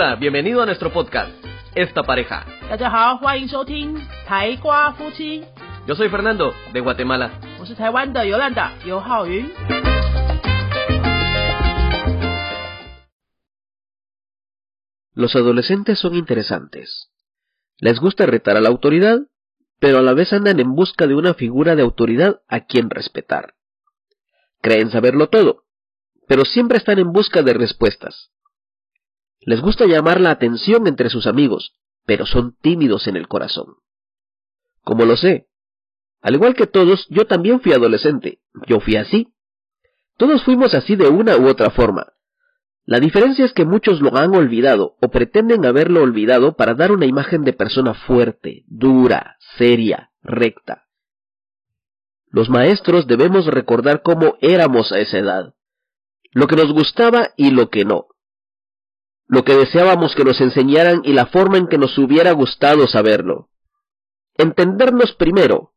Hola, bienvenido a nuestro podcast, Esta Pareja. Yo soy Fernando, de Guatemala. Los adolescentes son interesantes. Les gusta retar a la autoridad, pero a la vez andan en busca de una figura de autoridad a quien respetar. Creen saberlo todo, pero siempre están en busca de respuestas. Les gusta llamar la atención entre sus amigos, pero son tímidos en el corazón. Como lo sé, al igual que todos, yo también fui adolescente. Yo fui así. Todos fuimos así de una u otra forma. La diferencia es que muchos lo han olvidado o pretenden haberlo olvidado para dar una imagen de persona fuerte, dura, seria, recta. Los maestros debemos recordar cómo éramos a esa edad, lo que nos gustaba y lo que no, lo que deseábamos que nos enseñaran y la forma en que nos hubiera gustado saberlo. Entendernos primero,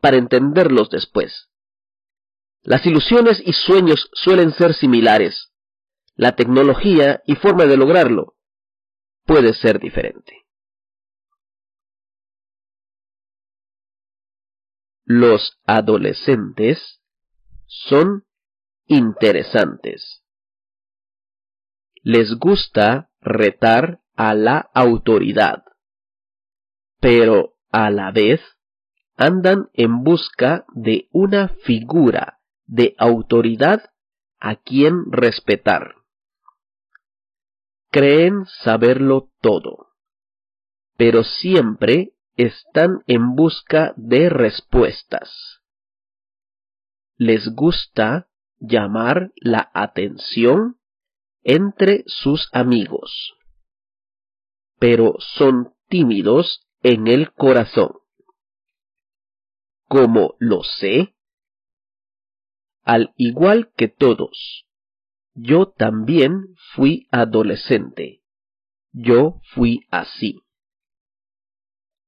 para entenderlos después. Las ilusiones y sueños suelen ser similares, la tecnología y forma de lograrlo puede ser diferente. Los adolescentes son interesantes. Les gusta retar a la autoridad, pero a la vez andan en busca de una figura de autoridad a quien respetar creen saberlo todo, pero siempre están en busca de respuestas. Les gusta llamar la atención entre sus amigos, pero son tímidos en el corazón. Como lo sé, al igual que todos, yo también fui adolescente. Yo fui así.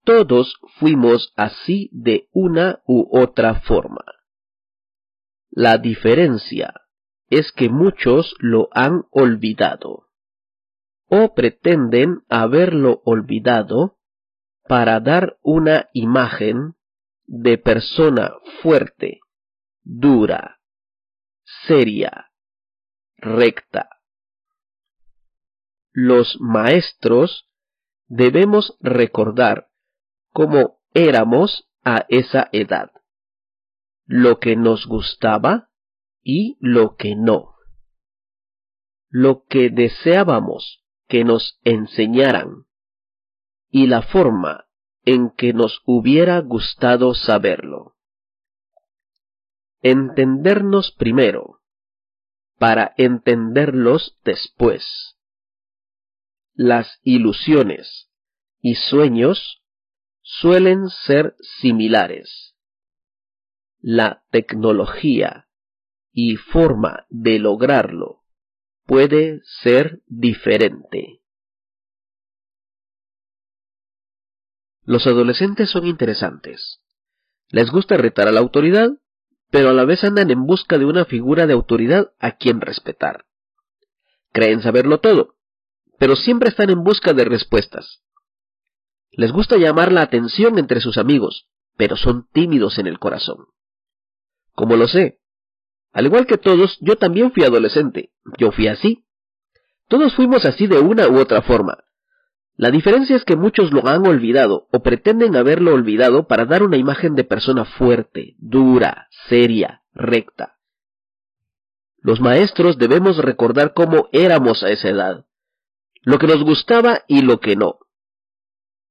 Todos fuimos así de una u otra forma. La diferencia es que muchos lo han olvidado o pretenden haberlo olvidado para dar una imagen de persona fuerte, dura, seria, recta. Los maestros debemos recordar cómo éramos a esa edad, lo que nos gustaba y lo que no, lo que deseábamos que nos enseñaran y la forma en que nos hubiera gustado saberlo. Entendernos primero para entenderlos después. Las ilusiones y sueños suelen ser similares. La tecnología y forma de lograrlo puede ser diferente. Los adolescentes son interesantes. Les gusta retar a la autoridad pero a la vez andan en busca de una figura de autoridad a quien respetar. Creen saberlo todo, pero siempre están en busca de respuestas. Les gusta llamar la atención entre sus amigos, pero son tímidos en el corazón. Como lo sé, al igual que todos, yo también fui adolescente, yo fui así. Todos fuimos así de una u otra forma. La diferencia es que muchos lo han olvidado o pretenden haberlo olvidado para dar una imagen de persona fuerte, dura, seria, recta. Los maestros debemos recordar cómo éramos a esa edad, lo que nos gustaba y lo que no,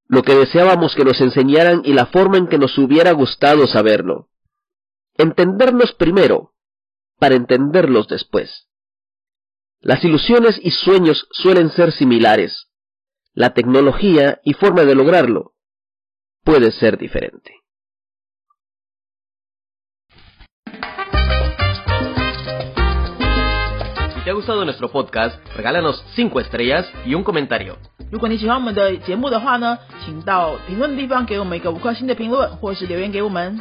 lo que deseábamos que nos enseñaran y la forma en que nos hubiera gustado saberlo. Entendernos primero, para entenderlos después. Las ilusiones y sueños suelen ser similares, la tecnología y forma de lograrlo puede ser diferente. Si te ha gustado nuestro podcast, regálanos 5 estrellas y un comentario. 如果你喜欢我们的节目的话呢，请到评论地方给我们一个五颗星的评论，或是留言给我们。